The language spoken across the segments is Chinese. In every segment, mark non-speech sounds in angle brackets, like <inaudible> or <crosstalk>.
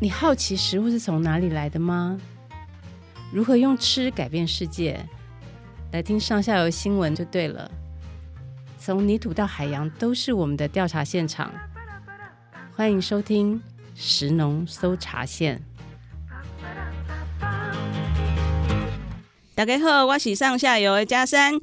你好奇食物是从哪里来的吗？如何用吃改变世界？来听上下游新闻就对了。从泥土到海洋，都是我们的调查现场。欢迎收听食农搜查线。大家好，我是上下游的佳珊。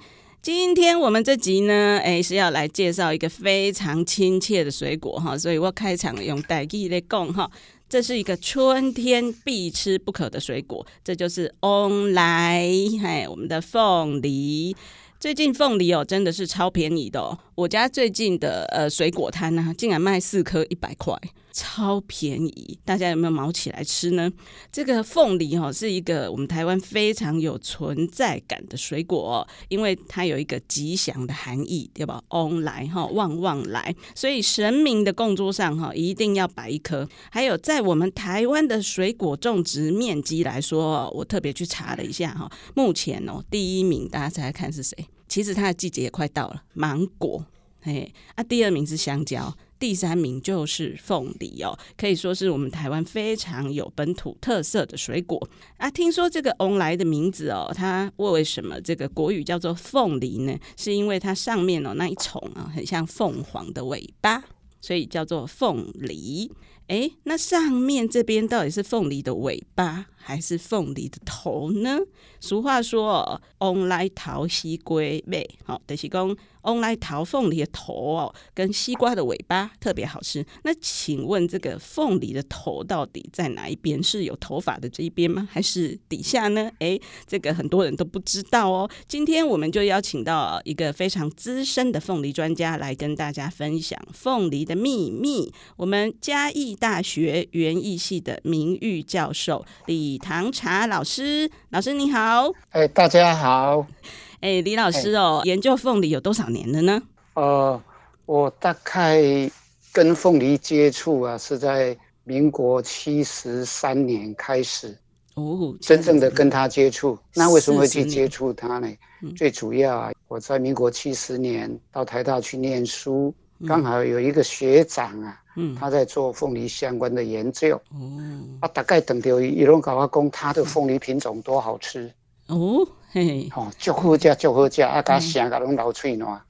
今天我们这集呢，哎，是要来介绍一个非常亲切的水果哈，所以我开场用台语来讲哈。这是一个春天必吃不可的水果，这就是 on 来，嘿，我们的凤梨。最近凤梨哦，真的是超便宜的哦。我家最近的呃水果摊呢、竟然卖四颗一百块，超便宜。大家有没有毛起来吃呢？这个凤梨哈、哦，是一个我们台湾非常有存在感的水果、哦，因为它有一个吉祥的含义，对吧？旺来哈，旺旺来，所以神明的供桌上哈，一定要摆一颗。还有在我们台湾的水果种植面积来说，我特别去查了一下哈，目前哦第一名，大家猜猜看是谁？其实它的季节也快到了，芒果，嘿，啊，第二名是香蕉，第三名就是凤梨哦，可以说是我们台湾非常有本土特色的水果啊。听说这个旺来的名字哦，它为什么这个国语叫做凤梨呢？是因为它上面哦那一重啊，很像凤凰的尾巴，所以叫做凤梨。哎，那上面这边到底是凤梨的尾巴还是凤梨的头呢？俗话说“旺来头西龟尾”，好，就是讲旺来头凤梨的头哦，跟西瓜的尾巴特别好吃。那请问这个凤梨的头到底在哪一边？是有头发的这一边吗？还是底下呢？哎，这个很多人都不知道哦。今天我们就邀请到一个非常资深的凤梨专家来跟大家分享凤梨的秘密。我们嘉义大学园艺系的名誉教授李唐茶老师，老师你好。好，哎，大家好，哎，李老师哦，研究凤梨有多少年了呢？呃，我大概跟凤梨接触啊，是在民国七十三年开始哦，真正的跟他接触。那为什么会去接触他呢？最主要啊，我在民国七十年到台大去念书，刚好有一个学长啊，嗯，他在做凤梨相关的研究，哦，啊，大概等到一龙搞阿公，他的凤梨品种多好吃。哦，嘿，哦，就好吃，就好吃，啊，甲声甲拢流喙烂。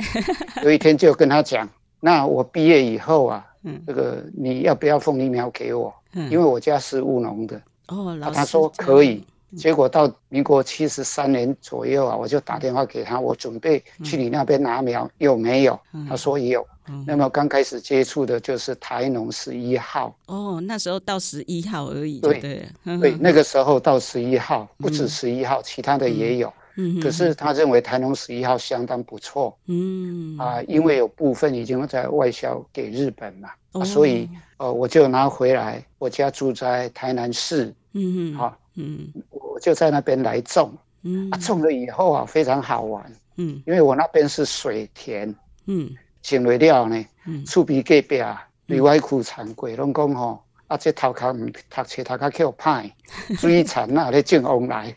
有一天就跟他讲，<laughs> 那我毕业以后啊，嗯，这个你要不要凤梨苗给我？嗯，因为我家是务农的。哦，老师，他说可以。结果到民国七十三年左右啊，我就打电话给他，我准备去你那边拿苗，有没有？他说有。那么刚开始接触的就是台农十一号。哦，那时候到十一号而已。对对，对，那个时候到十一号，不止十一号，其他的也有。嗯，可是他认为台农十一号相当不错。嗯啊，因为有部分已经在外销给日本嘛，所以呃，我就拿回来。我家住在台南市。嗯嗯，好。嗯，我就在那边来种，嗯，啊，种了以后啊，非常好玩，嗯，因为我那边是水田，嗯，种了了呢，嗯，厝边隔壁啊，里外苦产鬼拢讲吼，啊，这头壳唔读书，头壳叫歹，<laughs> 水产那咧种旺来，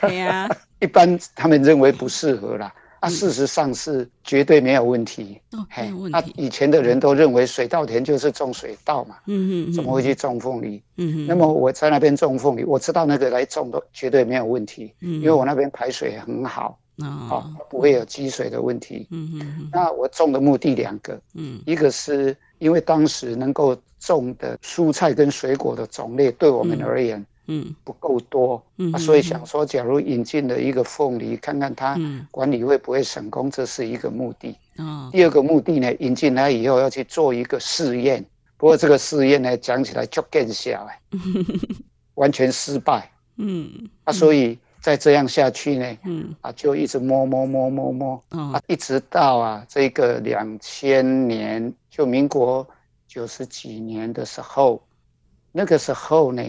对啊，<laughs> 一般他们认为不适合啦。啊，事实上是绝对没有问题。哦，没有问题。啊，以前的人都认为水稻田就是种水稻嘛。嗯嗯，怎么会去种凤梨？嗯嗯。那么我在那边种凤梨，我知道那个来种都绝对没有问题。嗯。因为我那边排水很好。哦。不会有积水的问题。嗯嗯。那我种的目的两个。嗯。一个是因为当时能够种的蔬菜跟水果的种类，对我们而言。嗯，不够多，嗯、啊，所以想说，假如引进了一个凤梨，看看它管理会不会成功，这是一个目的。哦，第二个目的呢，引进来以后要去做一个试验，不过这个试验呢，讲起来就更小，哎，<laughs> 完全失败。嗯，啊，所以再这样下去呢，嗯，啊，就一直摸摸摸摸摸，啊，一直到啊这个两千年，就民国九十几年的时候，那个时候呢。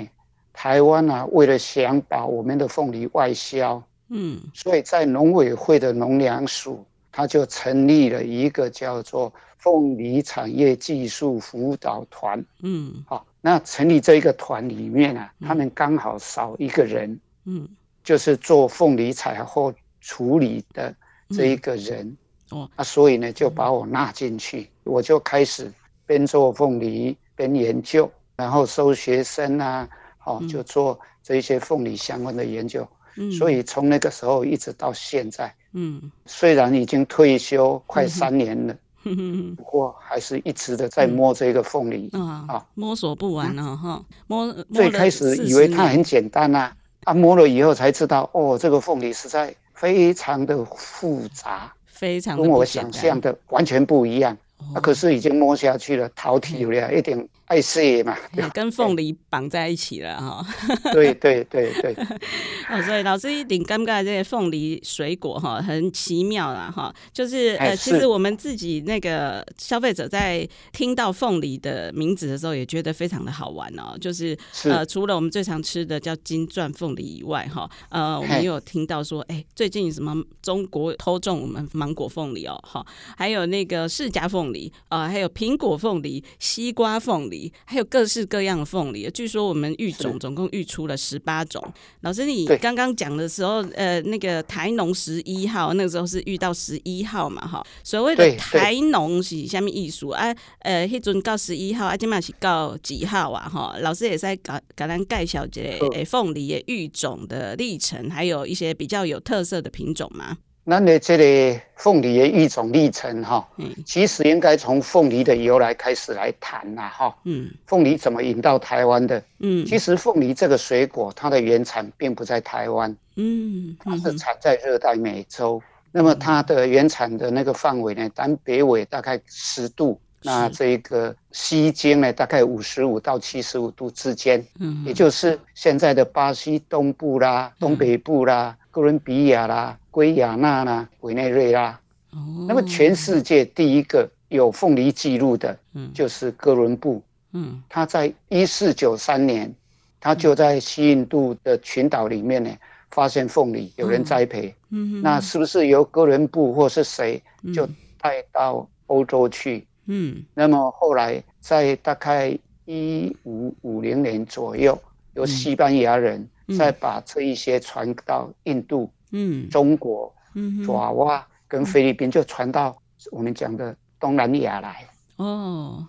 台湾啊，为了想把我们的凤梨外销，嗯，所以在农委会的农粮署，他就成立了一个叫做凤梨产业技术辅导团，嗯，好，那成立这一个团里面啊，他们刚好少一个人，嗯，就是做凤梨采后处理的这一个人，哦，啊，所以呢，就把我纳进去，我就开始边做凤梨边研究。然后收学生啊，哦，就做这一些凤梨相关的研究。嗯，所以从那个时候一直到现在，嗯，虽然已经退休快三年了。<laughs> 不过还是一直的在摸这个凤梨、嗯、啊，摸索不完了哈。摸，摸最开始以为它很简单呐、啊，啊，摸了以后才知道，哦，这个凤梨实在非常的复杂，非常跟我想象的完全不一样。啊，可是已经摸下去了，陶体了一点。爱惜嘛，跟凤梨绑在一起了哈。对对对对。<laughs> 哦，所以老师一定尴尬，这个凤梨水果哈，很奇妙啦哈。就是呃，其实我们自己那个消费者在听到凤梨的名字的时候，也觉得非常的好玩哦。就是呃，除了我们最常吃的叫金钻凤梨以外哈，呃，我们又有听到说，哎，最近什么中国偷种我们芒果凤梨哦，哈，还有那个释迦凤梨啊，还有苹果凤梨、西瓜凤梨。还有各式各样的凤梨，据说我们育种总共育出了十八种。老师，你刚刚讲的时候，呃，那个台农十一号，那个时候是遇到十一号嘛，哈。所谓的台农是下面艺术啊？呃，迄阵到十一号，啊，今嘛是到几号啊？哈，老师也在搞搞咱介绍这个诶凤梨的育种的历程，还有一些比较有特色的品种吗？那你这里凤梨的育种历程哈，其实应该从凤梨的由来开始来谈呐哈。嗯，凤梨怎么引到台湾的？嗯，其实凤梨这个水果，它的原产并不在台湾。嗯，它是产在热带美洲。那么它的原产的那个范围呢，南北纬大概十度，那这个西经呢，大概五十五到七十五度之间。嗯，也就是现在的巴西东部啦、东北部啦、哥伦比亚啦。圭亚那啦，委内瑞拉，哦，那么全世界第一个有凤梨记录的，嗯，就是哥伦布，嗯，他在一四九三年，他就在西印度的群岛里面呢，发现凤梨有人栽培，嗯，那是不是由哥伦布或是谁就带到欧洲去？嗯，那么后来在大概一五五零年左右，由西班牙人再把这一些传到印度。嗯，中国、嗯爪哇跟菲律宾就传到我们讲的东南亚来。哦，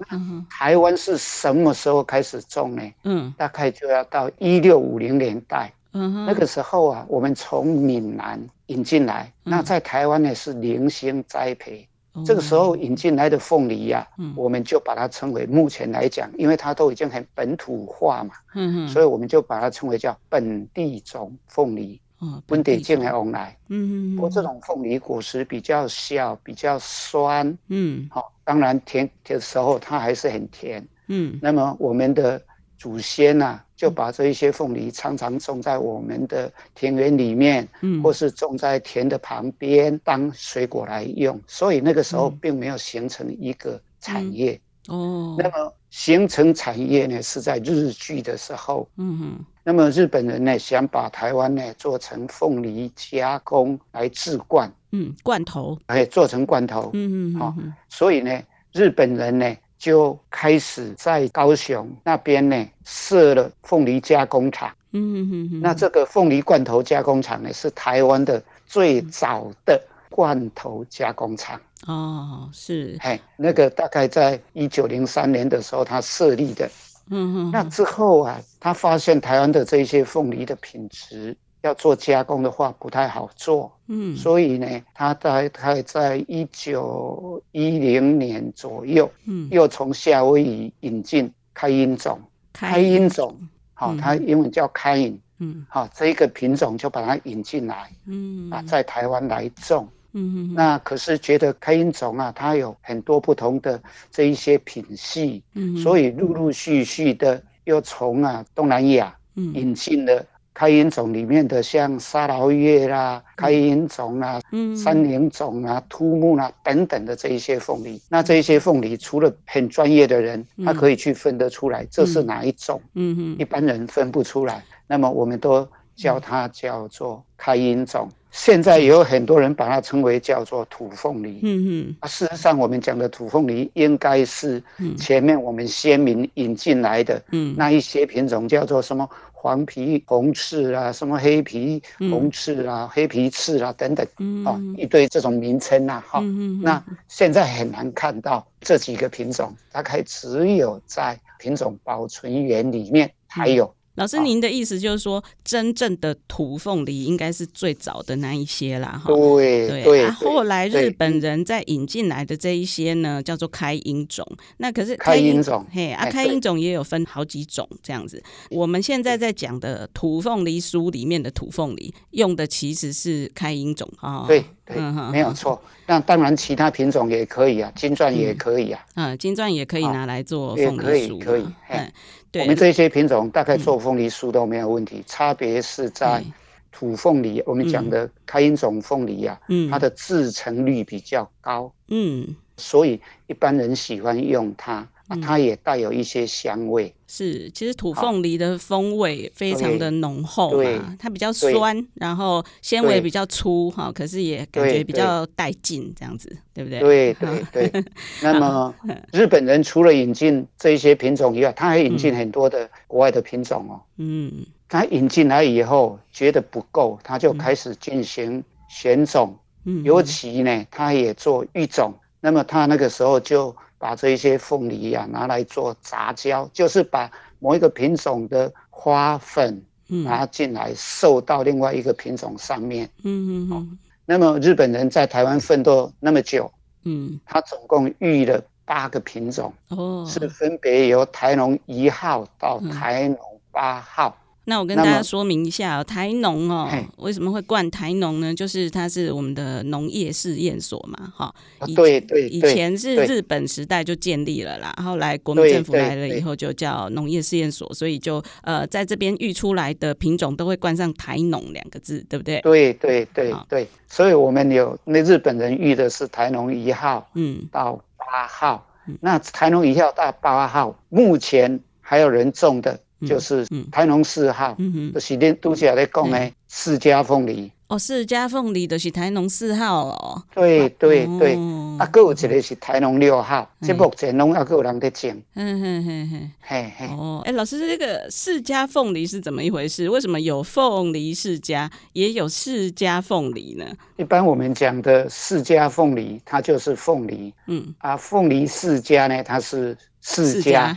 台湾是什么时候开始种呢？嗯，大概就要到一六五零年代。嗯，那个时候啊，我们从闽南引进来，那在台湾呢是零星栽培。这个时候引进来的凤梨呀，我们就把它称为目前来讲，因为它都已经很本土化嘛。嗯，所以我们就把它称为叫本地种凤梨。本地种。的凤梨，嗯，不过这种凤梨果实比较小，比较酸，嗯，好，当然甜的时候它还是很甜，嗯，那么我们的祖先呐，就把这一些凤梨常常种在我们的田园里面，嗯，或是种在田的旁边当水果来用，所以那个时候并没有形成一个产业，哦，那么形成产业呢是在日据的时候，嗯哼。那么日本人呢，想把台湾呢做成凤梨加工来制罐，嗯，罐头，哎，做成罐头，嗯嗯，好，所以呢，日本人呢就开始在高雄那边呢设了凤梨加工厂，嗯嗯嗯，那这个凤梨罐头加工厂呢是台湾的最早的罐头加工厂，哦，是，哎，那个大概在一九零三年的时候他设立的。嗯哼，那之后啊，他发现台湾的这些凤梨的品质要做加工的话不太好做，嗯，所以呢，他大概在一九一零年左右，嗯，又从夏威夷引进开音种，开音种，好，它英文叫开音，嗯，好，这一个品种就把它引进来，嗯，啊，在台湾来种。嗯，那可是觉得开音种啊，它有很多不同的这一些品系，嗯，所以陆陆续续的又从啊东南亚引进了开音种里面的像沙劳越啦、开音种啊、嗯，三菱种啊、秃木啊等等的这一些凤梨。那这一些凤梨，除了很专业的人，他可以去分得出来这是哪一种，嗯哼，一般人分不出来。那么我们都叫它叫做开音种。现在也有很多人把它称为叫做土凤梨。嗯嗯。事实上，我们讲的土凤梨应该是前面我们先民引进来的。嗯。那一些品种叫做什么黄皮红刺啊，什么黑皮红刺啊，嗯、黑皮刺啊等等，嗯、哦，一堆这种名称啊，哈、嗯，那现在很难看到这几个品种，大概只有在品种保存园里面还有。嗯老师，您的意思就是说，真正的土凤梨应该是最早的那一些啦，哈。对对对。后来日本人在引进来的这一些呢，叫做开音种。那可是开音种，嘿啊，开音种也有分好几种这样子。我们现在在讲的土凤梨酥里面的土凤梨，用的其实是开音种啊。对对，没有错。那当然，其他品种也可以啊，金钻也可以啊。嗯，金钻也可以拿来做凤梨酥，可以。嗯。我们这些品种大概做凤梨酥都没有问题，嗯、差别是在土凤梨，嗯、我们讲的开音种凤梨啊，嗯、它的制成率比较高，嗯，所以一般人喜欢用它。啊、它也带有一些香味，是，其实土凤梨的风味非常的浓厚嘛，对它比较酸，然后纤维比较粗哈，可是也感觉比较带劲，这样子，对不对？对 <laughs> 对对。那么 <laughs> 日本人除了引进这些品种以外，他还引进很多的国外的品种哦。嗯。他引进来以后觉得不够，他就开始进行选种，嗯，尤其呢，他也做育种。那么他那个时候就。把这一些凤梨呀、啊、拿来做杂交，就是把某一个品种的花粉拿进来，授到另外一个品种上面。嗯嗯嗯。那么日本人在台湾奋斗那么久，嗯，他总共育了八个品种，哦，是分别由台农一号到台农八号。那我跟大家说明一下、哦，台农哦、为什么会冠台农呢？就是它是我们的农业试验所嘛，哈。对对，以前是日本时代就建立了啦，后来国民政府来了以后就叫农业试验所，所以就呃在这边育出来的品种都会冠上台农两个字，对不对？对对对对，所以我们有那日本人育的是台农一号，嗯，到八号，嗯、那台农一号到八号，目前还有人种的。就是台农四号，嗯哼，就是恁拄则咧讲的释迦凤梨。哦，释迦凤梨就是台农四号哦。对对对，啊，佫有一个是台农六号，这目前拢还佫有人在种。嗯嗯嗯嗯，嘿嘿。哦，哎，老师，这个释迦凤梨是怎么一回事？为什么有凤梨释迦，也有释迦凤梨呢？一般我们讲的释迦凤梨，它就是凤梨。嗯。啊，凤梨释迦呢，它是释迦。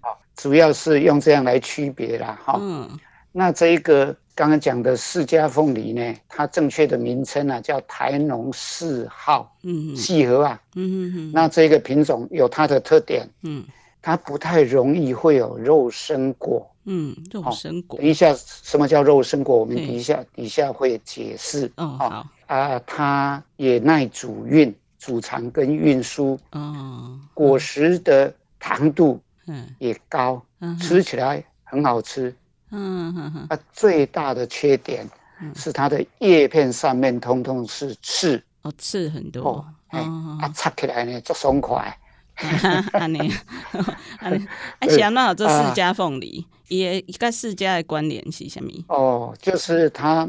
好。主要是用这样来区别啦，哈。嗯。那这一个刚刚讲的释迦凤梨呢，它正确的名称啊叫台农四号，嗯，细核啊，嗯嗯嗯。那这个品种有它的特点，嗯，它不太容易会有肉生果，嗯，肉生果。等一下，什么叫肉生果？我们底下底下会解释。哦，好。啊，它也耐煮运、储藏跟运输。哦。果实的糖度。嗯，也高，嗯、吃起来很好吃。嗯哼哼，它最大的缺点是它的叶片上面通通是刺，哦，刺很多。哦，哎，它插起来呢，足爽快。<laughs> <laughs> 安尼，安尼，哎，想到这释迦凤梨，也跟释迦的关联是什么？哦，就是它，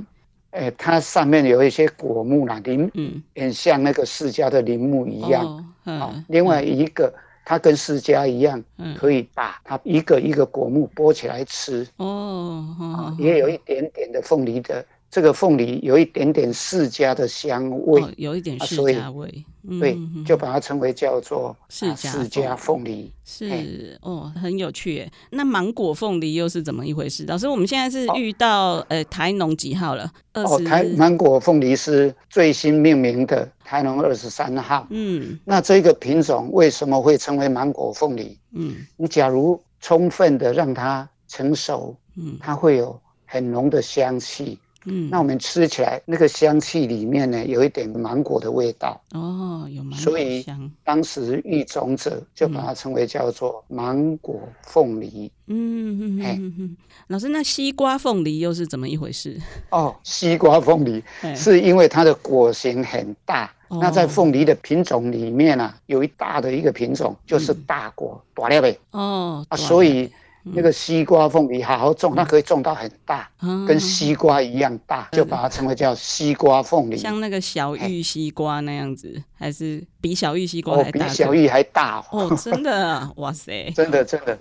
哎，它上面有一些果木啦，林，嗯，很像那个释迦的林木一样。哦，嗯、另外一个。它跟释迦一样，可以把它一个一个果木剥起来吃。哦，也有一点点的凤梨的，这个凤梨有一点点释迦的香味，有一点释迦味。对，就把它称为叫做释迦凤梨。是哦，很有趣耶。那芒果凤梨又是怎么一回事？老师，我们现在是遇到呃台农几号了？哦，台芒果凤梨是最新命名的台农二十三号。嗯，那这个品种为什么会称为芒果凤梨？嗯，你假如充分的让它成熟，嗯，它会有很浓的香气。嗯，那我们吃起来那个香气里面呢，有一点芒果的味道哦，有芒果香。所以当时育种者就把它称为叫做芒果凤梨。嗯嗯嗯嗯。老师，那西瓜凤梨又是怎么一回事？哦，西瓜凤梨是因为它的果形很大。那在凤梨的品种里面啊，有一大的一个品种就是大果，大粒的。哦。啊，所以。那个西瓜凤梨好好种，它可以种到很大，跟西瓜一样大，就把它称为叫西瓜凤梨。像那个小玉西瓜那样子，还是比小玉西瓜还大？比小玉还大哦！<laughs> <laughs> 真的，哇塞！真的真的。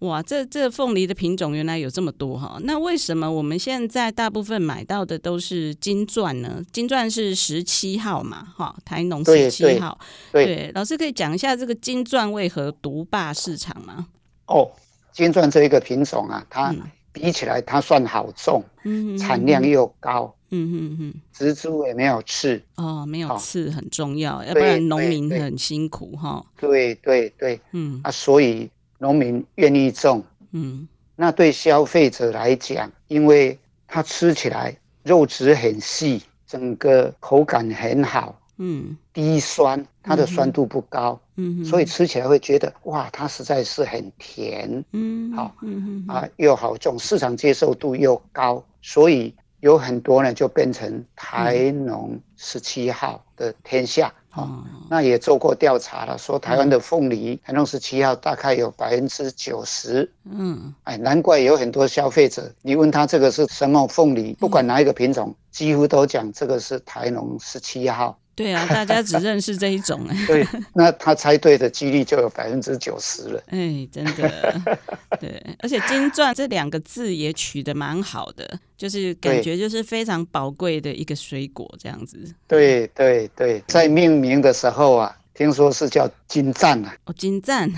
哇，这这凤梨的品种原来有这么多哈！那为什么我们现在大部分买到的都是金钻呢？金钻是十七号嘛，哈，台农十七号。对，老师可以讲一下这个金钻为何独霸市场吗？哦，金钻这一个品种啊，它比起来它算好种，嗯，产量又高，嗯嗯嗯，植株也没有刺，哦，没有刺很重要，要不然农民很辛苦哈。对对对，嗯。啊，所以。农民愿意种，嗯，那对消费者来讲，因为它吃起来肉质很细，整个口感很好，嗯，低酸，它的酸度不高，嗯，所以吃起来会觉得哇，它实在是很甜，嗯，好，嗯啊，又好种，市场接受度又高，所以有很多呢就变成台农十七号的天下。哦，那也做过调查了，说台湾的凤梨，台农十七号大概有百分之九十。嗯，哎，难怪有很多消费者，你问他这个是什么凤梨，不管哪一个品种，几乎都讲这个是台农十七号。对啊，大家只认识这一种哎。<laughs> 对，那他猜对的几率就有百分之九十了。<laughs> 哎，真的。<laughs> 对，而且“金钻”这两个字也取得蛮好的，就是感觉就是非常宝贵的一个水果这样子。对对对，在命名的时候啊。听说是叫金钻啊，哦，金钻，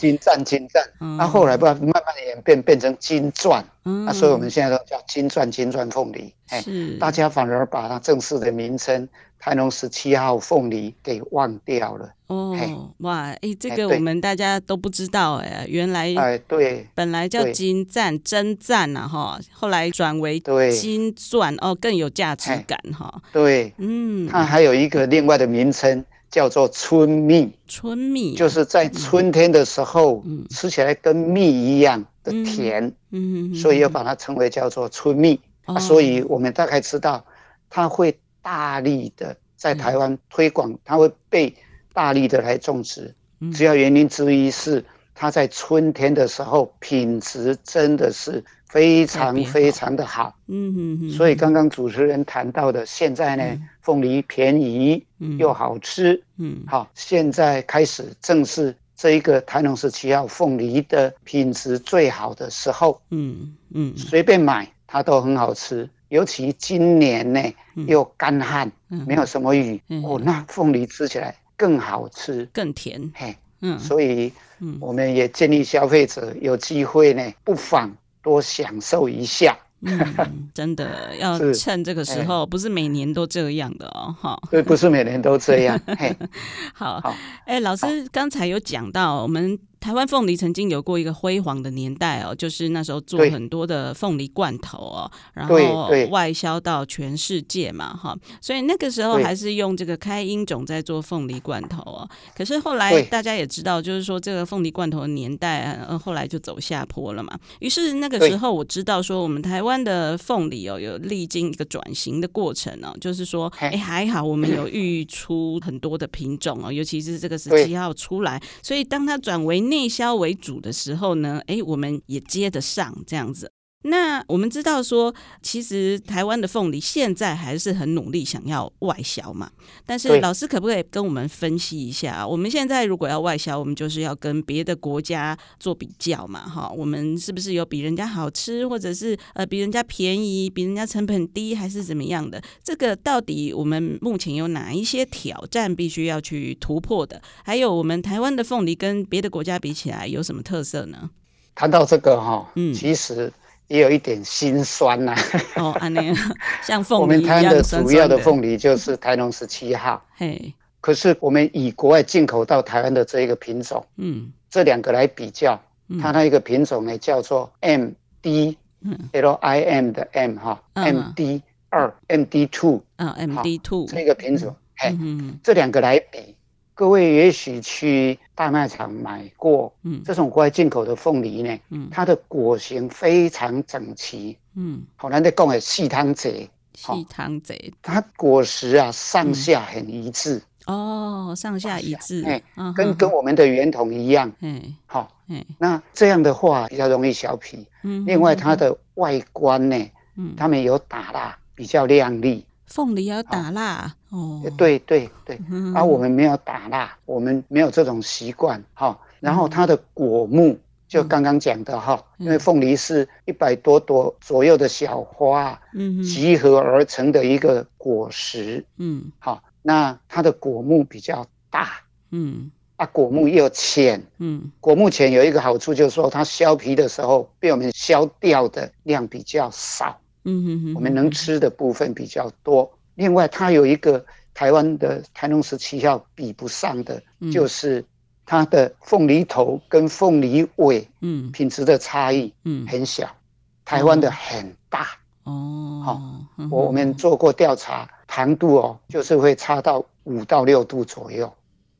金钻，金钻，那、嗯、后来不慢慢的演变变成金钻，那、嗯啊、所以我们现在都叫金钻，金钻凤梨，是，大家反而把它正式的名称台农十七号凤梨给忘掉了。哦，哇，哎、欸，这个我们大家都不知道哎，原来哎对，本来叫金钻，真钻呐哈，后来转为金钻哦，更有价值感哈。对，嗯，它还有一个另外的名称。叫做春蜜，春蜜就是在春天的时候，吃起来跟蜜一样的甜，嗯，所以要把它称为叫做春蜜。所以我们大概知道，它会大力的在台湾推广，它会被大力的来种植。主要原因之一是它在春天的时候品质真的是。非常非常的好，嗯嗯嗯，所以刚刚主持人谈到的，现在呢，凤梨便宜又好吃，嗯，好，现在开始正是这一个台农十七号凤梨的品质最好的时候，嗯嗯，随便买它都很好吃，尤其今年呢又干旱，没有什么雨，哦，那凤梨吃起来更好吃，更甜，嘿，嗯，所以我们也建议消费者有机会呢，不妨。多享受一下，嗯，<laughs> 真的要趁这个时候，不是每年都这样的哦，哈。对，不是每年都这样。嘿。<laughs> 好，哎、欸，老师刚才有讲到我们。台湾凤梨曾经有过一个辉煌的年代哦，就是那时候做很多的凤梨罐头哦，然后外销到全世界嘛，哈，所以那个时候还是用这个开英种在做凤梨罐头哦。可是后来大家也知道，就是说这个凤梨罐头的年代，呃，后来就走下坡了嘛。于是那个时候我知道说，我们台湾的凤梨哦，有历经一个转型的过程哦，就是说，哎，还好我们有育出很多的品种哦，尤其是这个十七号出来，所以当它转为内销为主的时候呢，哎，我们也接得上这样子。那我们知道说，其实台湾的凤梨现在还是很努力想要外销嘛。但是老师可不可以跟我们分析一下？我们现在如果要外销，我们就是要跟别的国家做比较嘛，哈，我们是不是有比人家好吃，或者是呃比人家便宜，比人家成本低，还是怎么样的？这个到底我们目前有哪一些挑战必须要去突破的？还有我们台湾的凤梨跟别的国家比起来有什么特色呢？谈到这个哈，嗯，其实。也有一点心酸呐、啊。哦，<laughs> 安尼像凤梨我们台湾的主要的凤梨就是台农十七号。嘿，可是我们以国外进口到台湾的这一个品种，嗯，这两个来比较，它那一个品种呢叫做 M D L I M 的 M 哈，M D 二 M D two 啊，M D two 这个品种，嘿，这两个来比。各位也许去大卖场买过，嗯，这种国外进口的凤梨呢，嗯，它的果形非常整齐，嗯，好难得讲的细汤贼，细汤贼，它果实啊上下很一致，哦，上下一致，哎，跟跟我们的圆筒一样，嗯，好，嗯，那这样的话比较容易削皮，嗯，另外它的外观呢，嗯，它们有打蜡，比较亮丽。凤梨要打蜡哦，对对对，而、啊、我们没有打蜡，我们没有这种习惯哈。然后它的果木就刚刚讲的哈，因为凤梨是一百多朵左右的小花，嗯，集合而成的一个果实，嗯，好，那它的果木比较大，嗯，啊，果木又浅，嗯，果木浅有一个好处就是说它削皮的时候被我们削掉的量比较少，嗯哼哼，我们能吃的部分比较多。另外，它有一个台湾的台农十七号比不上的，就是。它的凤梨头跟凤梨尾，嗯，品质的差异，嗯，很小，台湾的很大，哦，好，我我们做过调查，糖度哦，就是会差到五到六度左右，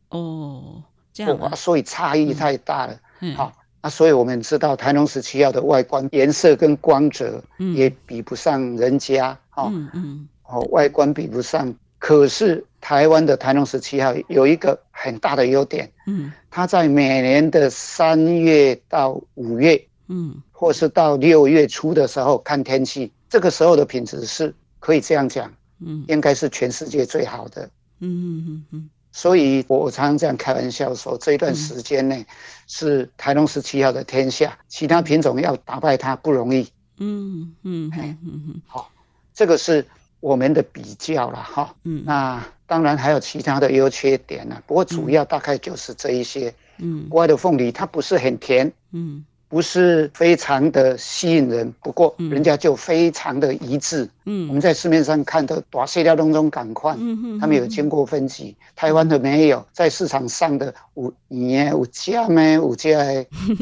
哦，这样，所以差异太大了，好，那所以我们知道台农十七号的外观颜色跟光泽，也比不上人家，嗯嗯，哦，外观比不上。可是台湾的台农十七号有一个很大的优点，嗯，它在每年的三月到五月，嗯，或是到六月初的时候看天气，这个时候的品质是可以这样讲，嗯，应该是全世界最好的，嗯嗯嗯嗯，所以我常常这样开玩笑说，这一段时间内是台农十七号的天下，其他品种要打败它不容易，嗯嗯嗯嗯，好，这个是。我们的比较了哈，嗯，那当然还有其他的优缺点呢，不过主要大概就是这一些，嗯，国外的凤梨它不是很甜，嗯。不是非常的吸引人，不过人家就非常的一致。嗯，我们在市面上看到大细料当中赶快，嗯，他们有经过分级，台湾的没有，在市场上的五年五家咩五家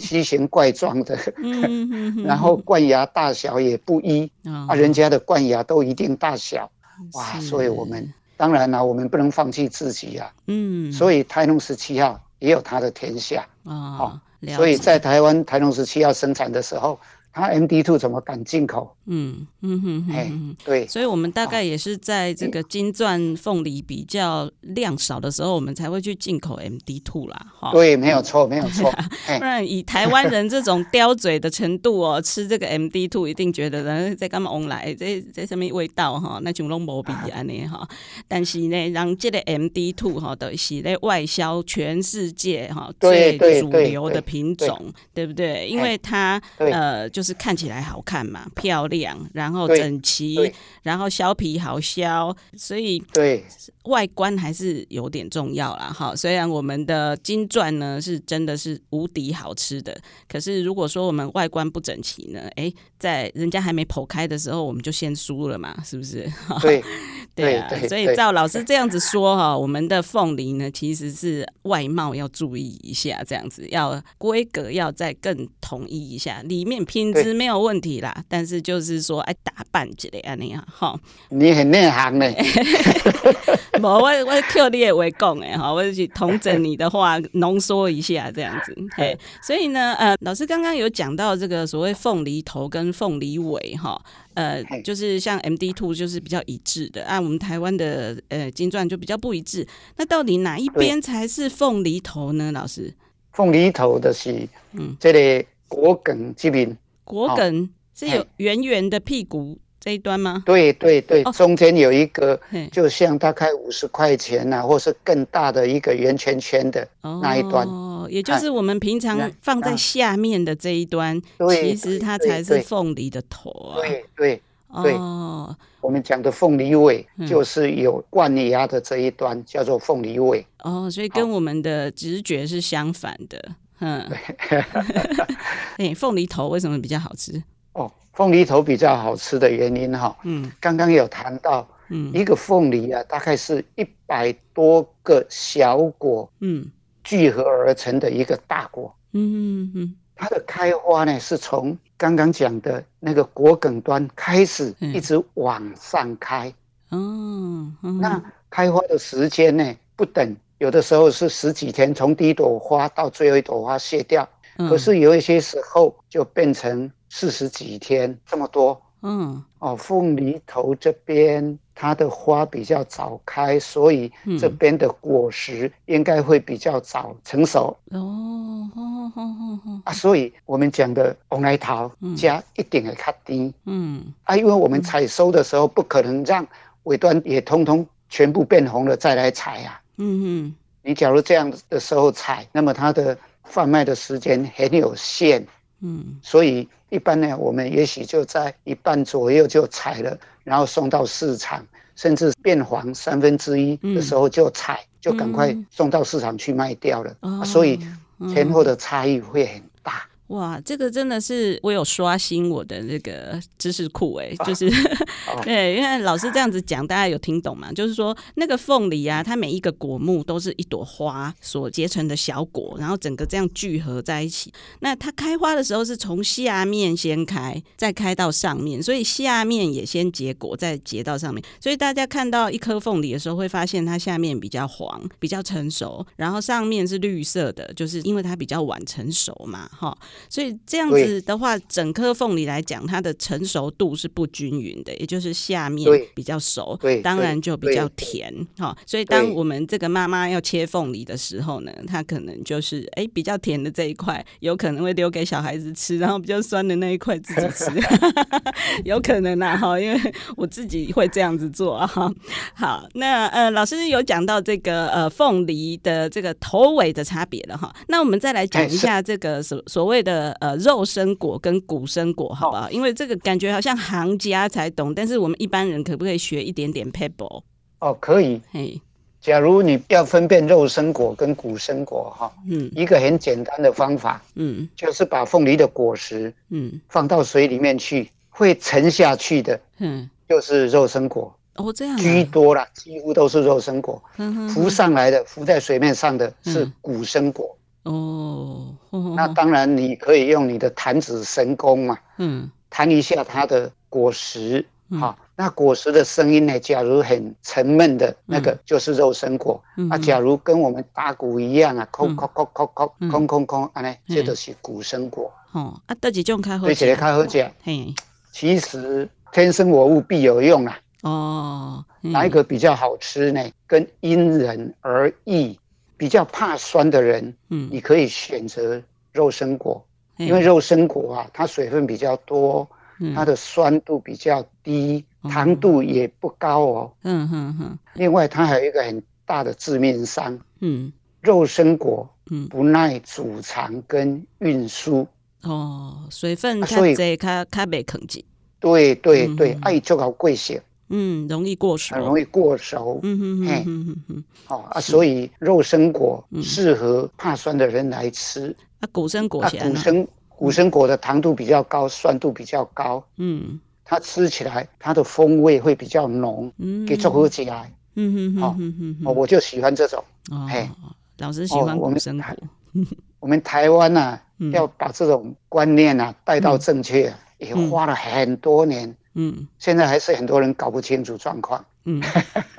奇形怪状的，<laughs> 嗯，然后冠牙大小也不一，啊，人家的冠牙都一定大小，哇，所以我们当然了，我们不能放弃自己呀，嗯，所以台农十七号也有它的天下。啊。所以在台湾台农时期要生产的时候，它 MD2 怎么敢进口？嗯嗯哼，哎，对，所以我们大概也是在这个金钻凤梨比较量少的时候，我们才会去进口 MD2 啦。哈，对，没有错，<laughs> 没有错。不然以台湾人这种刁嘴的程度哦，吃这个 MD2 一定觉得人在干嘛？往来这这什么味道哈？那就拢无比安尼哈。但是呢，让这个 MD2 哈的是在外销全世界哈最主流的品种，对不对？因为它呃就是看起来好看嘛，漂亮。然后整齐，然后削皮好削，所以对外观还是有点重要啦。哈，虽然我们的金钻呢是真的是无敌好吃的，可是如果说我们外观不整齐呢，哎，在人家还没剖开的时候，我们就先输了嘛，是不是？<laughs> 对。对啊，所以照老师这样子说哈，我们的凤梨呢，其实是外貌要注意一下，这样子要规格要再更统一一下，里面品质没有问题啦，但是就是说爱打扮之类啊那样哈。你很内行呢，<laughs> 我我我特例为讲哎哈，我就去统整你的话浓缩一下这样子。<laughs> 嘿，所以呢呃，老师刚刚有讲到这个所谓凤梨头跟凤梨尾哈。呃，就是像 MD two 就是比较一致的，按、啊、我们台湾的呃金钻就比较不一致。那到底哪一边才是凤梨头呢？老师，凤梨头的是嗯，这里果梗这边，果梗是有圆圆的屁股。这一端吗？对对对，中间有一个，就像大概五十块钱呐，或是更大的一个圆圈圈的那一端，哦，也就是我们平常放在下面的这一端，其实它才是凤梨的头啊。对对对，哦，我们讲的凤梨尾就是有冠芽的这一端，叫做凤梨尾。哦，所以跟我们的直觉是相反的。嗯，<laughs> 哎，凤梨头为什么比较好吃？哦。凤梨头比较好吃的原因哈，嗯，刚刚有谈到，嗯，一个凤梨啊，大概是一百多个小果，嗯，聚合而成的一个大果，嗯嗯嗯，它的开花呢，是从刚刚讲的那个果梗端开始，一直往上开，哦，那开花的时间呢，不等，有的时候是十几天，从第一朵花到最后一朵花谢掉，可是有一些时候就变成。四十几天这么多，嗯，哦，凤梨头这边它的花比较早开，所以这边的果实应该会比较早成熟。哦，哦，哦，哦，啊，所以我们讲的红来桃加一定会较低。嗯，啊，因为我们采收的时候不可能让尾端也通通全部变红了再来采啊。嗯嗯，你假如这样的时候采，那么它的。贩卖的时间很有限，嗯，所以一般呢，我们也许就在一半左右就采了，然后送到市场，甚至变黄三分之一的时候就采，嗯、就赶快送到市场去卖掉了，嗯啊、所以前后的差异会很大。哇，这个真的是我有刷新我的那个知识库哎，<laughs> 就是、啊、<laughs> 对，因为老师这样子讲，大家有听懂吗？就是说那个凤梨啊，它每一个果木都是一朵花所结成的小果，然后整个这样聚合在一起。那它开花的时候是从下面先开，再开到上面，所以下面也先结果，再结到上面。所以大家看到一颗凤梨的时候，会发现它下面比较黄，比较成熟，然后上面是绿色的，就是因为它比较晚成熟嘛，哈。所以这样子的话，整颗凤梨来讲，它的成熟度是不均匀的，也就是下面比较熟，当然就比较甜哈。所以当我们这个妈妈要切凤梨的时候呢，她可能就是哎、欸、比较甜的这一块，有可能会留给小孩子吃，<laughs> 然后比较酸的那一块自己吃，<laughs> 有可能啊哈，因为我自己会这样子做哈。好，那呃老师有讲到这个呃凤梨的这个头尾的差别了哈，那我们再来讲一下这个所所谓。的呃肉生果跟古生果，好不好？因为这个感觉好像行家才懂，但是我们一般人可不可以学一点点 pebble？？哦，可以。嘿，假如你要分辨肉生果跟古生果，哈，嗯，一个很简单的方法，嗯，就是把凤梨的果实，嗯，放到水里面去，会沉下去的，嗯，就是肉生果。哦，这样居多啦，几乎都是肉生果。嗯浮上来的，浮在水面上的是古生果。哦，那当然你可以用你的弹指神功嘛，嗯，弹一下它的果实，好，那果实的声音呢？假如很沉闷的那个就是肉身果，啊，假如跟我们打鼓一样啊，空空空空空空空空，啊，呢，这就是古生果。哦，啊，这几种开喝，对起来开喝讲。嘿，其实天生我物必有用啊。哦，哪一个比较好吃呢？跟因人而异。比较怕酸的人，嗯，你可以选择肉身果，因为肉身果啊，它水分比较多，它的酸度比较低，糖度也不高哦。嗯哼哼。另外，它还有一个很大的致命伤，嗯，肉身果，嗯，不耐储藏跟运输。哦，水分太侪，它它没吭紧。对对对，爱就搞贵些。嗯，容易过熟，很容易过熟。嗯哼哼哼哼，好啊，所以肉生果适合怕酸的人来吃。啊，古生果，古生古生果的糖度比较高，酸度比较高。嗯，它吃起来它的风味会比较浓，嗯，给综合起来。嗯哼哼哼，我就喜欢这种。哦，老师喜欢古生果。我们台湾呐，<laughs> 要把这种观念呐带到正确，也花了很多年。嗯，现在还是很多人搞不清楚状况。嗯，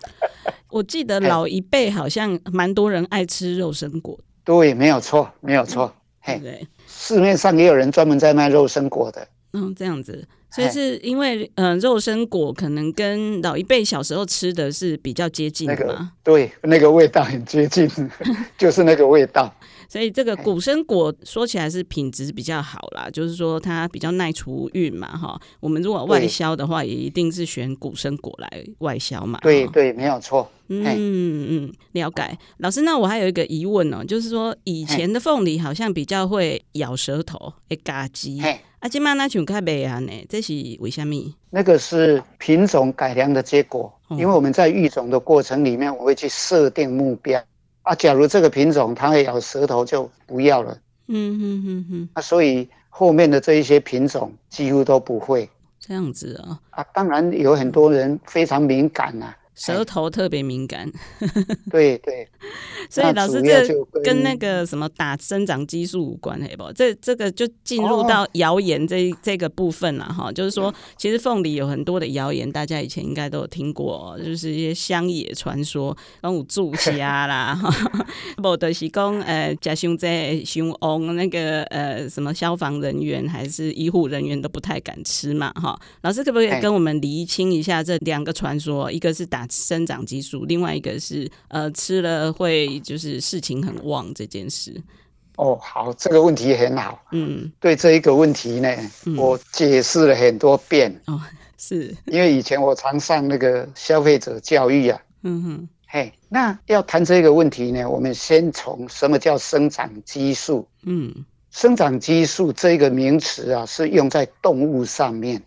<laughs> 我记得老一辈好像蛮多人爱吃肉身果。对，没有错，没有错。嘿，对，市面上也有人专门在卖肉身果的。嗯，这样子，所以是因为嗯、呃，肉身果可能跟老一辈小时候吃的是比较接近的嘛。对，那个味道很接近，<laughs> 就是那个味道。所以这个古生果说起来是品质比较好啦，就是说它比较耐储运嘛，哈。我们如果外销的话，也一定是选古生果来外销嘛。对对，没有错。嗯嗯，了解。老师，那我还有一个疑问哦，就是说以前的凤梨好像比较会咬舌头，会嘎叽。啊，今嘛那像较袂安呢？这是为什么？那个是品种改良的结果，因为我们在育种的过程里面，我会去设定目标。啊，假如这个品种它会咬舌头，就不要了。嗯嗯嗯嗯。啊，所以后面的这一些品种几乎都不会这样子啊。啊，当然有很多人非常敏感呐、啊。舌头特别敏感，对 <laughs> 对，<laughs> 所以老师这跟那个什么打生长激素无关系不？这这个就进入到谣言这这个部分了哈。就是说，其实凤梨有很多的谣言，大家以前应该都有听过，就是一些乡野传说，讲有蛀虾 <laughs> 啦，哈，不的是讲呃，加上在熊翁那个呃什么消防人员还是医护人员都不太敢吃嘛，哈。老师可不可以跟我们厘清一下这两个传说？一个是打生长激素，另外一个是呃吃了会就是事情很旺这件事。哦，好，这个问题很好。嗯，对这一个问题呢，嗯、我解释了很多遍。哦，是因为以前我常上那个消费者教育啊。嗯哼，嘿，那要谈这个问题呢，我们先从什么叫生长激素？嗯，生长激素这个名词啊，是用在动物上面。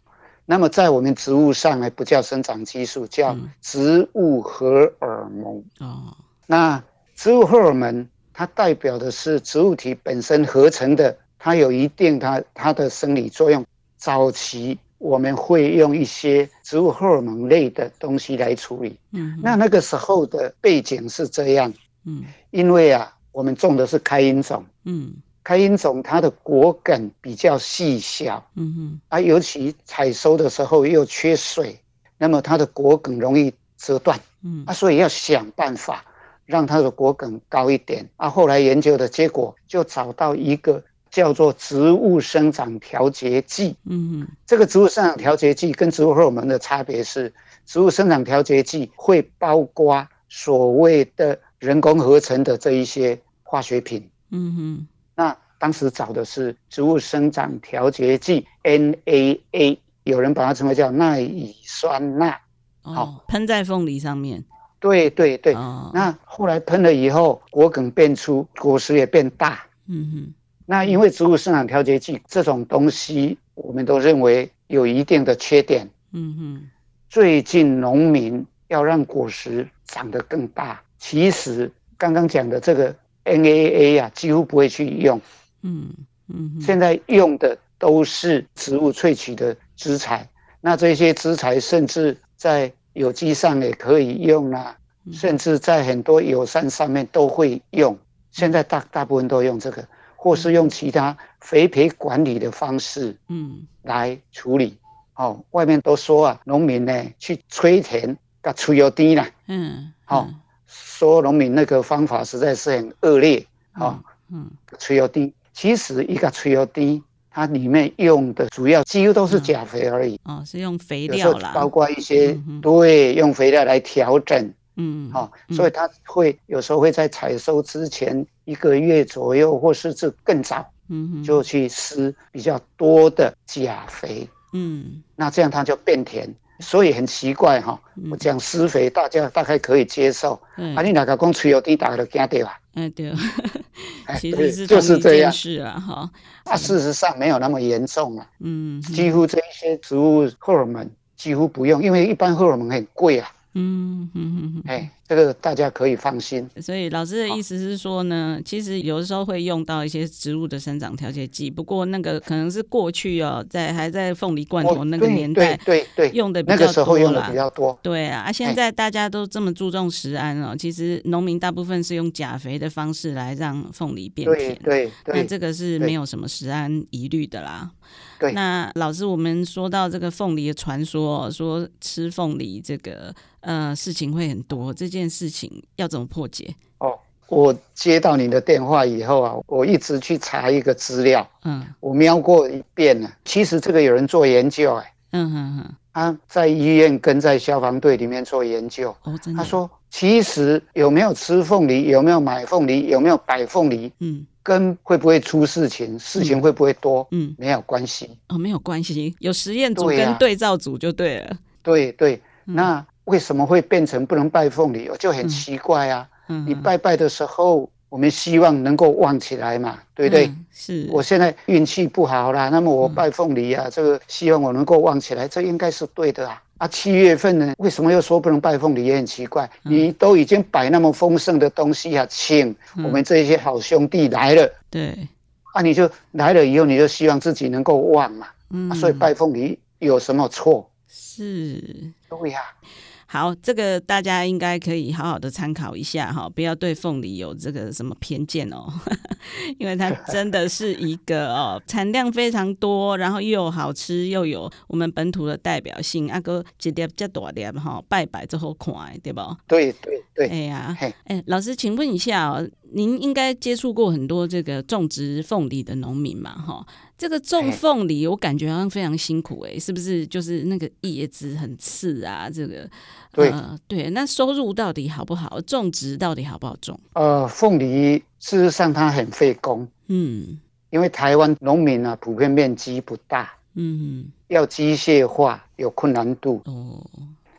那么在我们植物上呢，不叫生长激素，叫植物荷尔蒙。哦，那植物荷尔蒙它代表的是植物体本身合成的，它有一定它它的生理作用。早期我们会用一些植物荷尔蒙类的东西来处理。嗯，那那个时候的背景是这样。嗯，因为啊，我们种的是开音种。嗯。开音种它的果梗比较细小，嗯哼，啊，尤其采收的时候又缺水，那么它的果梗容易折断，嗯，啊，所以要想办法让它的果梗高一点。啊，后来研究的结果就找到一个叫做植物生长调节剂，嗯哼，这个植物生长调节剂跟植物荷尔蒙的差别是，植物生长调节剂会包括所谓的人工合成的这一些化学品，嗯哼。那当时找的是植物生长调节剂 NAA，有人把它称为叫奈乙酸钠，好喷在凤梨上面。对对对，哦、那后来喷了以后，果梗变粗，果实也变大。嗯哼，那因为植物生长调节剂这种东西，我们都认为有一定的缺点。嗯哼，最近农民要让果实长得更大，其实刚刚讲的这个。NAA 呀、啊，几乎不会去用，嗯嗯，现在用的都是植物萃取的资材，那这些资材甚至在有机上也可以用啊，甚至在很多友善上面都会用。现在大大部分都用这个，或是用其他肥培管理的方式，嗯，来处理。哦，外面都说啊，农民呢去催田，把除油低啦，嗯，好。说农民那个方法实在是很恶劣啊，嗯，催油滴，其实一个催油滴，它里面用的主要几乎都是钾肥而已，哦，是用肥料啦，包括一些对，用肥料来调整，嗯，好，所以它会有时候会在采收之前一个月左右，或是这更早，嗯，就去施比较多的钾肥，嗯，那这样它就变甜。所以很奇怪哈，我讲施肥，大家大概可以接受。嗯、啊，你哪个讲吹油滴，大家都惊对吧？嗯，<laughs> 对。其实是就是这样是啊，哈。啊，事实上没有那么严重啊。嗯。几乎这一些植物荷尔蒙几乎不用，因为一般荷尔蒙很贵啊。嗯嗯嗯嗯，哎，这个大家可以放心。所以老师的意思是说呢，哦、其实有的时候会用到一些植物的生长调节剂，不过那个可能是过去哦，在还在凤梨罐头那个年代，对对对，用的比较多啦。那个时候用的比较多。对啊，啊，现在大家都这么注重食安哦，其实农民大部分是用钾肥的方式来让凤梨变甜，对对，那这个是没有什么食安疑虑的啦。对，那老师，我们说到这个凤梨的传说，说吃凤梨这个呃事情会很多，这件事情要怎么破解？哦，我接到你的电话以后啊，我一直去查一个资料，嗯，我瞄过一遍了。其实这个有人做研究，哎，嗯哼哼，他在医院跟在消防队里面做研究，哦，真的。他说，其实有没有吃凤梨，有没有买凤梨，有没有摆凤梨，嗯。跟会不会出事情，事情会不会多，嗯，没有关系哦，没有关系，有实验组跟对照组就对了。对对，那为什么会变成不能拜凤梨？我就很奇怪啊。嗯，你拜拜的时候，我们希望能够旺起来嘛，对不对？是。我现在运气不好啦，那么我拜凤梨啊，这个希望我能够旺起来，这应该是对的啊。啊，七月份呢，为什么又说不能拜凤梨？也很奇怪。嗯、你都已经摆那么丰盛的东西啊，请我们这些好兄弟来了。嗯、对，啊，你就来了以后，你就希望自己能够旺嘛。嗯、啊，所以拜凤梨有什么错？是，对呀。好，这个大家应该可以好好的参考一下哈，不要对凤梨有这个什么偏见哦，<laughs> 因为它真的是一个哦，产量非常多，然后又好吃，又有我们本土的代表性，啊哥一粒这大粒哈，拜拜之后看，对不？对对对。哎呀，哎，老师，请问一下哦，您应该接触过很多这个种植凤梨的农民嘛，哈？这个种凤梨，我感觉好像非常辛苦哎，是不是？就是那个叶子很刺啊，这个，对、呃、对。那收入到底好不好？种植到底好不好种？呃，凤梨事实上它很费工，嗯，因为台湾农民啊，普遍面积不大，嗯，要机械化有困难度，哦，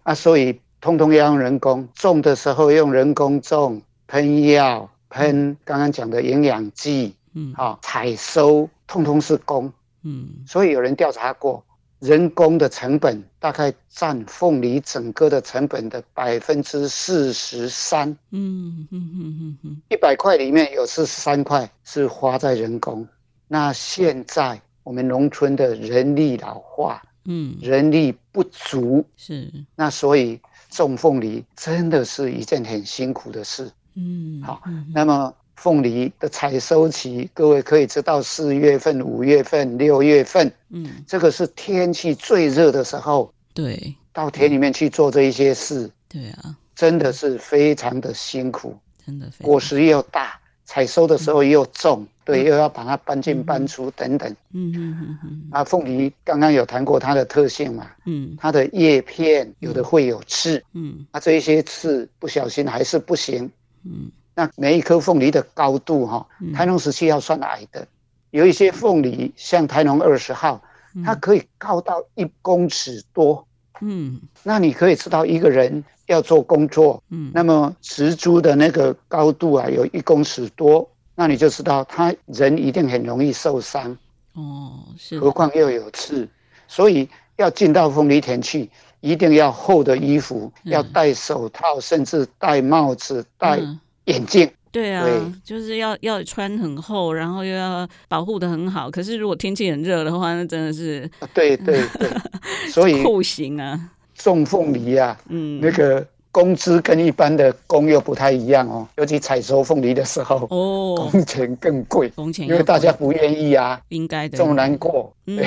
啊，所以通通要用人工种的时候用人工种，喷药喷刚刚讲的营养剂，嗯，啊、哦，采收通通是工，嗯，所以有人调查过。人工的成本大概占凤梨整个的成本的百分之四十三。嗯嗯嗯嗯嗯，一百块里面有四十三块是花在人工。那现在我们农村的人力老化，嗯，人力不足，是。那所以种凤梨真的是一件很辛苦的事。嗯，好，那么。凤梨的采收期，各位可以知道，四月份、五月份、六月份，嗯，这个是天气最热的时候。对，到田里面去做这一些事，对啊，真的是非常的辛苦，真的。果实又大，采收的时候又重，对，又要把它搬进搬出等等。嗯嗯嗯嗯。啊，凤梨刚刚有谈过它的特性嘛，嗯，它的叶片有的会有刺，嗯，啊，这一些刺不小心还是不行，嗯。那每一颗凤梨的高度，哈，台农十七号算矮的，有一些凤梨像台农二十号，它可以高到一公尺多。嗯，那你可以知道一个人要做工作，嗯，那么植株的那个高度啊，有一公尺多，那你就知道他人一定很容易受伤。哦，是。何况又有刺，所以要进到凤梨田去，一定要厚的衣服，要戴手套，甚至戴帽子，戴。眼镜，对啊，对，就是要要穿很厚，然后又要保护的很好。可是如果天气很热的话，那真的是对对对，<laughs> 所以酷刑啊，种凤梨啊，嗯，那个工资跟一般的工又不太一样哦，尤其采收凤梨的时候哦，工钱更贵，工钱因为大家不愿意啊，应该的，这么难过，嗯，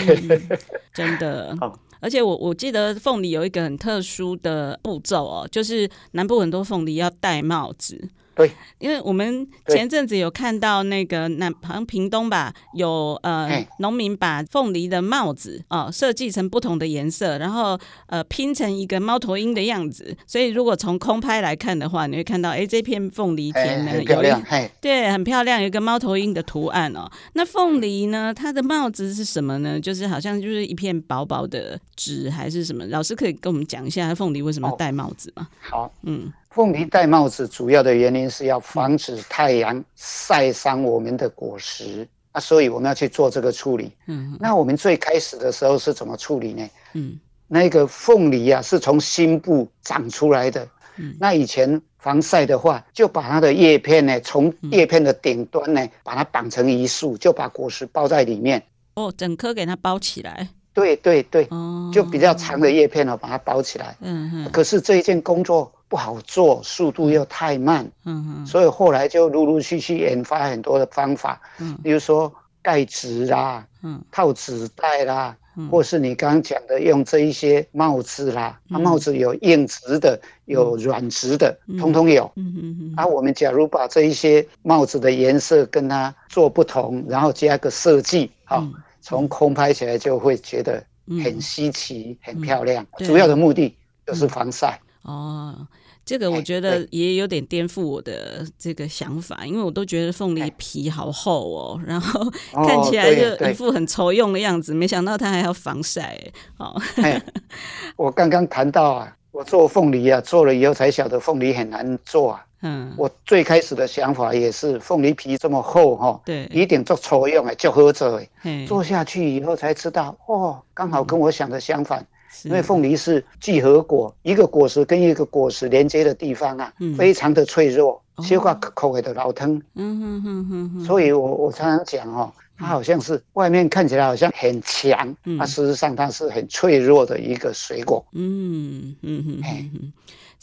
<laughs> 真的。而且我我记得凤梨有一个很特殊的步骤哦，就是南部很多凤梨要戴帽子。对，因为我们前阵子有看到那个南好像屏东吧，有呃农民把凤梨的帽子哦设计成不同的颜色，然后呃拼成一个猫头鹰的样子。所以如果从空拍来看的话，你会看到哎这片凤梨田呢有一对很漂亮，有一个猫头鹰的图案哦。那凤梨呢，它的帽子是什么呢？就是好像就是一片薄薄的纸还是什么？老师可以跟我们讲一下凤梨为什么要戴帽子吗？好，嗯。凤梨戴帽子主要的原因是要防止太阳晒伤我们的果实啊，所以我们要去做这个处理。嗯，那我们最开始的时候是怎么处理呢？嗯，那个凤梨啊是从心部长出来的。嗯，那以前防晒的话，就把它的叶片呢，从叶片的顶端呢，把它绑成一束，就把果实包在里面。哦，整颗给它包起来。对对对，哦，就比较长的叶片哦，把它包起来。嗯哼。可是这一件工作。不好做，速度又太慢，嗯嗯，所以后来就陆陆续续研发很多的方法，嗯，比如说盖纸啦，嗯，套纸袋啦，嗯，或是你刚刚讲的用这一些帽子啦，嗯，啊，帽子有硬质的，有软质的，嗯，通通有，嗯嗯嗯，啊，我们假如把这一些帽子的颜色跟它做不同，然后加个设计，好，嗯，从空拍起来就会觉得很稀奇，嗯，很漂亮，嗯，主要的目的就是防晒。哦。这个我觉得也有点颠覆我的这个想法，因为我都觉得凤梨皮好厚哦，然后 <laughs> 看起来就一副很愁用的样子，没想到它还要防晒。哦，我刚刚谈到啊，我做凤梨啊，做了以后才晓得凤梨很难做啊。嗯，我最开始的想法也是凤梨皮这么厚哈，对，一点做粗勇哎，就喝着哎，做下去以后才知道，哦，刚好跟我想的相反。因为凤梨是聚合果，一个果实跟一个果实连接的地方啊，嗯、非常的脆弱，消化口味的老疼。嗯哼哼哼哼。所以我我常常讲哦，它好像是外面看起来好像很强，嗯、啊，事实上它是很脆弱的一个水果。嗯嗯哼哼。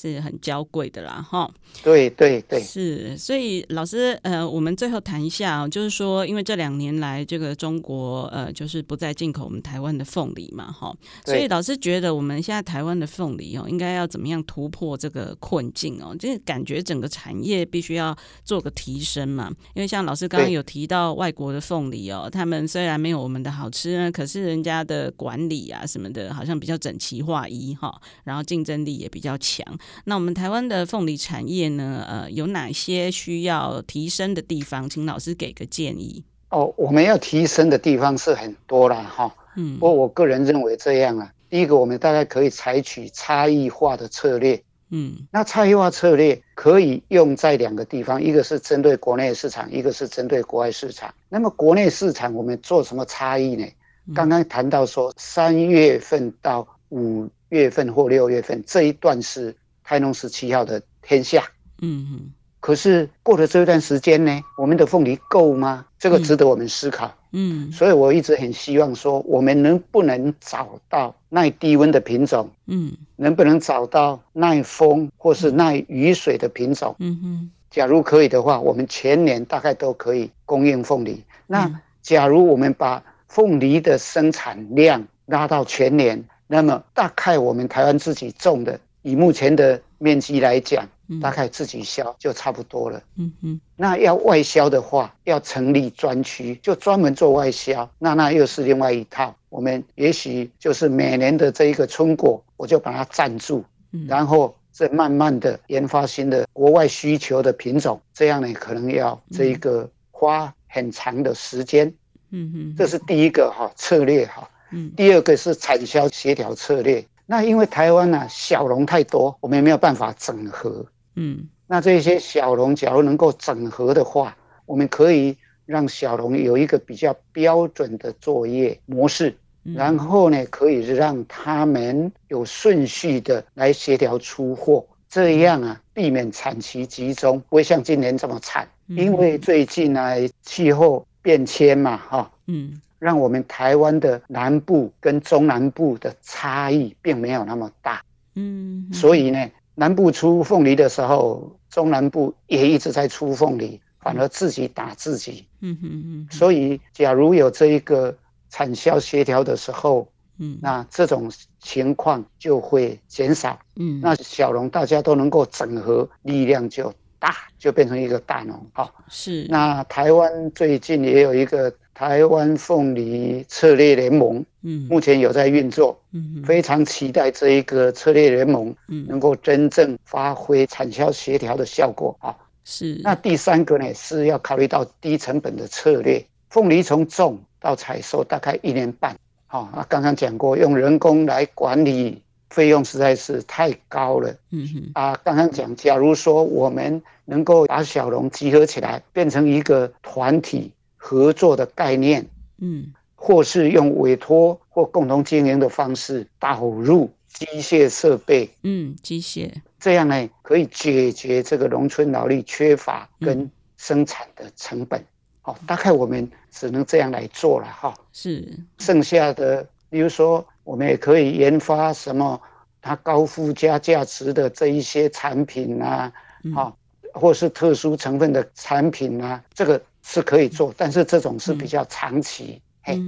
是很娇贵的啦，哈。对对对，是。所以老师，呃，我们最后谈一下，就是说，因为这两年来，这个中国，呃，就是不再进口我们台湾的凤梨嘛，哈。所以老师觉得，我们现在台湾的凤梨哦，应该要怎么样突破这个困境哦？就是感觉整个产业必须要做个提升嘛。因为像老师刚刚有提到外国的凤梨哦，他们虽然没有我们的好吃呢，可是人家的管理啊什么的，好像比较整齐划一哈，然后竞争力也比较强。那我们台湾的凤梨产业呢？呃，有哪些需要提升的地方？请老师给个建议。哦，我们要提升的地方是很多啦，哈。嗯。不过我个人认为这样啊，第一个，我们大概可以采取差异化的策略。嗯，那差异化策略可以用在两个地方，一个是针对国内市场，一个是针对国外市场。那么国内市场我们做什么差异呢？刚刚谈到说三月份到五月份或六月份这一段是台农十七号的天下。嗯嗯。可是过了这段时间呢，我们的凤梨够吗？这个值得我们思考。嗯。所以我一直很希望说，我们能不能找到耐低温的品种？嗯。能不能找到耐风或是耐雨水的品种？嗯哼。假如可以的话，我们全年大概都可以供应凤梨。那假如我们把凤梨的生产量拉到全年，那么大概我们台湾自己种的，以目前的面积来讲，大概自己销就差不多了。嗯嗯。那要外销的话，要成立专区，就专门做外销，那那又是另外一套。我们也许就是每年的这一个春果，我就把它暂住，然后再慢慢的研发新的国外需求的品种，这样呢，可能要这一个花很长的时间。嗯嗯，这是第一个哈策略哈。嗯，第二个是产销协调策略。那因为台湾呢小农太多，我们也没有办法整合。嗯，那这些小农假如能够整合的话，我们可以让小农有一个比较标准的作业模式，然后呢可以让他们有顺序的来协调出货，这样啊避免产期集中，不会像今年这么惨。因为最近呢气候。变迁嘛，哈，嗯，让我们台湾的南部跟中南部的差异并没有那么大，嗯，所以呢，南部出凤梨的时候，中南部也一直在出凤梨，反而自己打自己，嗯嗯嗯，所以假如有这一个产销协调的时候，嗯，那这种情况就会减少，嗯，那小农大家都能够整合力量就。大就变成一个大农，好是。那台湾最近也有一个台湾凤梨策略联盟，嗯，目前有在运作，嗯，非常期待这一个策略联盟，嗯，能够真正发挥产销协调的效果，啊，是。那第三个呢是要考虑到低成本的策略，凤梨从种到采收大概一年半，好，那刚刚讲过用人工来管理。费用实在是太高了，嗯哼。啊，刚刚讲，假如说我们能够把小农集合起来，变成一个团体合作的概念，嗯，或是用委托或共同经营的方式导入机械设备，嗯，机械，这样呢可以解决这个农村劳力缺乏跟生产的成本，好，大概我们只能这样来做了哈，是，剩下的，比如说。我们也可以研发什么它高附加价值的这一些产品啊，哦，或是特殊成分的产品啊，这个是可以做，但是这种是比较长期。嘿，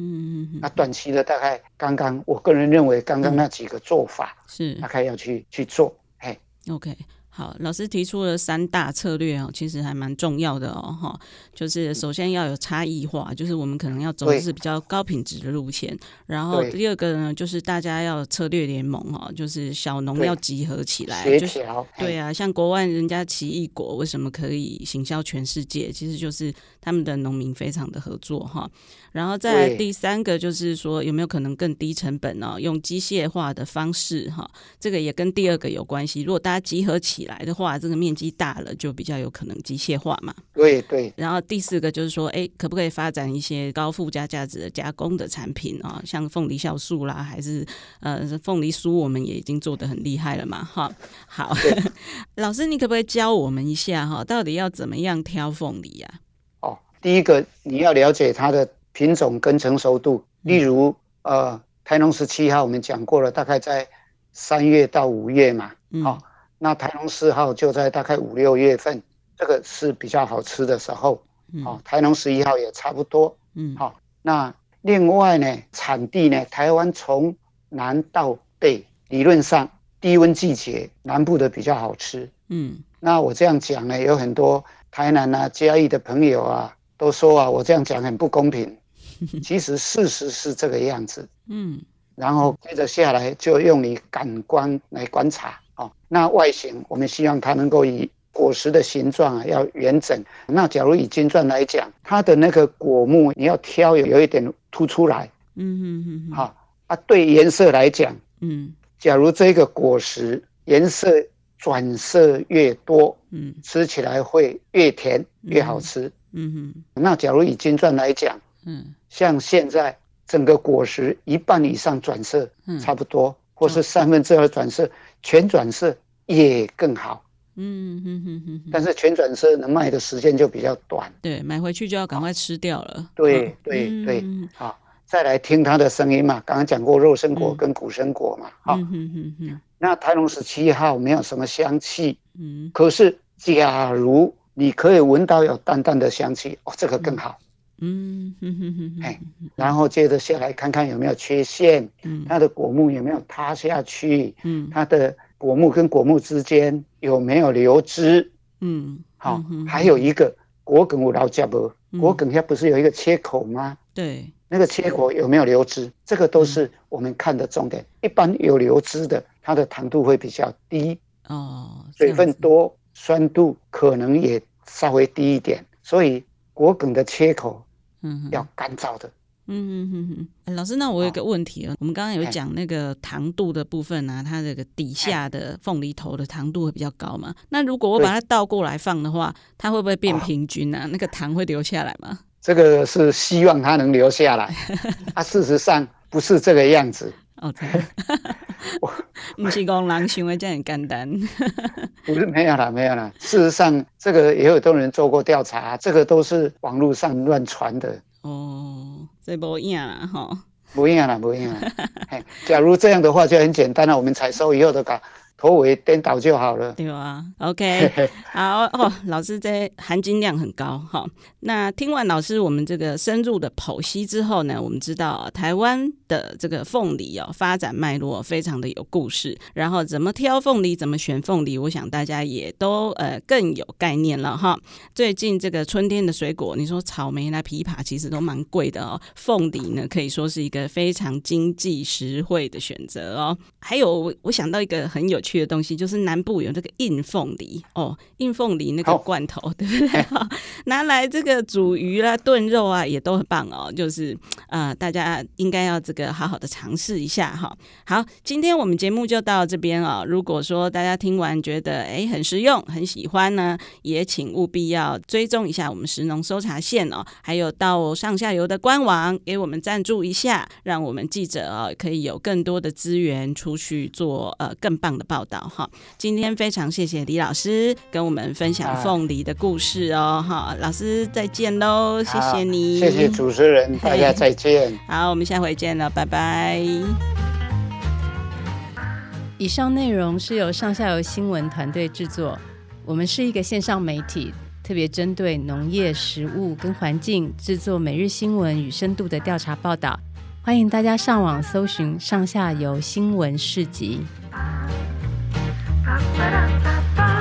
那短期的大概刚刚，我个人认为刚刚那几个做法是大概要去去做。嘿，OK。好，老师提出了三大策略哦，其实还蛮重要的哦，哈，就是首先要有差异化，就是我们可能要走的是比较高品质的路线，然后第二个呢，就是大家要策略联盟哈，就是小农要集合起来，就是对啊，像国外人家奇异果为什么可以行销全世界，其实就是他们的农民非常的合作哈。然后再来第三个就是说，有没有可能更低成本呢？用机械化的方式哈，这个也跟第二个有关系。如果大家集合起来的话，这个面积大了，就比较有可能机械化嘛。对对。然后第四个就是说，哎，可不可以发展一些高附加价值的加工的产品啊？像凤梨酵素啦，还是呃凤梨酥，我们也已经做得很厉害了嘛。哈，好，<laughs> 老师，你可不可以教我们一下哈？到底要怎么样挑凤梨呀？哦，第一个你要了解它的。品种跟成熟度，例如，呃，台农十七号我们讲过了，大概在三月到五月嘛，好、嗯哦，那台农四号就在大概五六月份，这个是比较好吃的时候，嗯哦，台农十一号也差不多，嗯，好、哦，那另外呢，产地呢，台湾从南到北，理论上低温季节南部的比较好吃，嗯，那我这样讲呢，有很多台南啊、嘉义的朋友啊，都说啊，我这样讲很不公平。<laughs> 其实事实是这个样子，嗯，然后接着下来就用你感官来观察哦。那外形，我们希望它能够以果实的形状啊要圆整。那假如以金钻来讲，它的那个果木你要挑有有一点凸出来，嗯嗯嗯，好啊。对颜色来讲，嗯，假如这个果实颜色转色越多，嗯，吃起来会越甜越好吃。嗯哼，那假如以金钻来讲，嗯，像现在整个果实一半以上转色，嗯，差不多，或是三分之二转色，全转色也更好。嗯哼哼哼，但是全转车能卖的时间就比较短。对，买回去就要赶快吃掉了。对对对，好，再来听它的声音嘛。刚刚讲过肉生果跟古生果嘛。好，那台农十七号没有什么香气。嗯，可是假如你可以闻到有淡淡的香气，哦，这个更好。嗯哼哼哼，哎，然后接着下来看看有没有缺陷。嗯，它的果木有没有塌下去？嗯，它的。果木跟果木之间有没有流汁？嗯，好、哦，嗯、还有一个果梗我老家不？果梗下不是有一个切口吗？对，那个切口有没有流汁？这个都是我们看的重点。一般有流汁的，它的糖度会比较低哦，水分多，酸度可能也稍微低一点。所以果梗的切口，嗯，要干燥的。嗯哼哼哼，老师，那我有个问题啊，我们刚刚有讲那个糖度的部分啊，它这个底下的凤梨头的糖度会比较高嘛？那如果我把它倒过来放的话，它会不会变平均啊？那个糖会留下来吗？这个是希望它能留下来，<laughs> 啊，事实上不是这个样子。OK，<laughs> 不是讲人想的这样简单。<laughs> 不是，没有啦，没有啦。事实上，这个也有很多人做过调查，这个都是网络上乱传的。哦，这不一样了哈，不一样了，不一样了。假如这样的话，就很简单了。我们采收以后的头尾颠倒就好了，对啊，OK，<laughs> 好哦，老师这含金量很高哈。那听完老师我们这个深入的剖析之后呢，我们知道台湾的这个凤梨哦发展脉络非常的有故事，然后怎么挑凤梨，怎么选凤梨，我想大家也都呃更有概念了哈。最近这个春天的水果，你说草莓啦、枇杷其实都蛮贵的哦，凤梨呢可以说是一个非常经济实惠的选择哦。还有我想到一个很有趣。的东西就是南部有这个硬凤梨哦，硬凤梨那个罐头，<laughs> 对不对？哈，拿来这个煮鱼啦、炖肉啊，也都很棒哦。就是啊、呃，大家应该要这个好好的尝试一下哈。好，今天我们节目就到这边啊、哦。如果说大家听完觉得哎很实用、很喜欢呢，也请务必要追踪一下我们食农搜查线哦，还有到上下游的官网给我们赞助一下，让我们记者啊、哦、可以有更多的资源出去做呃更棒的报道。导哈，今天非常谢谢李老师跟我们分享凤梨的故事哦，哈、啊，老师再见喽，谢谢你，谢谢主持人，大家再见，好，我们下回见了，拜拜。以上内容是由上下游新闻团队制作，我们是一个线上媒体，特别针对农业、食物跟环境制作每日新闻与深度的调查报道，欢迎大家上网搜寻上下游新闻市集。ba, ba, ba,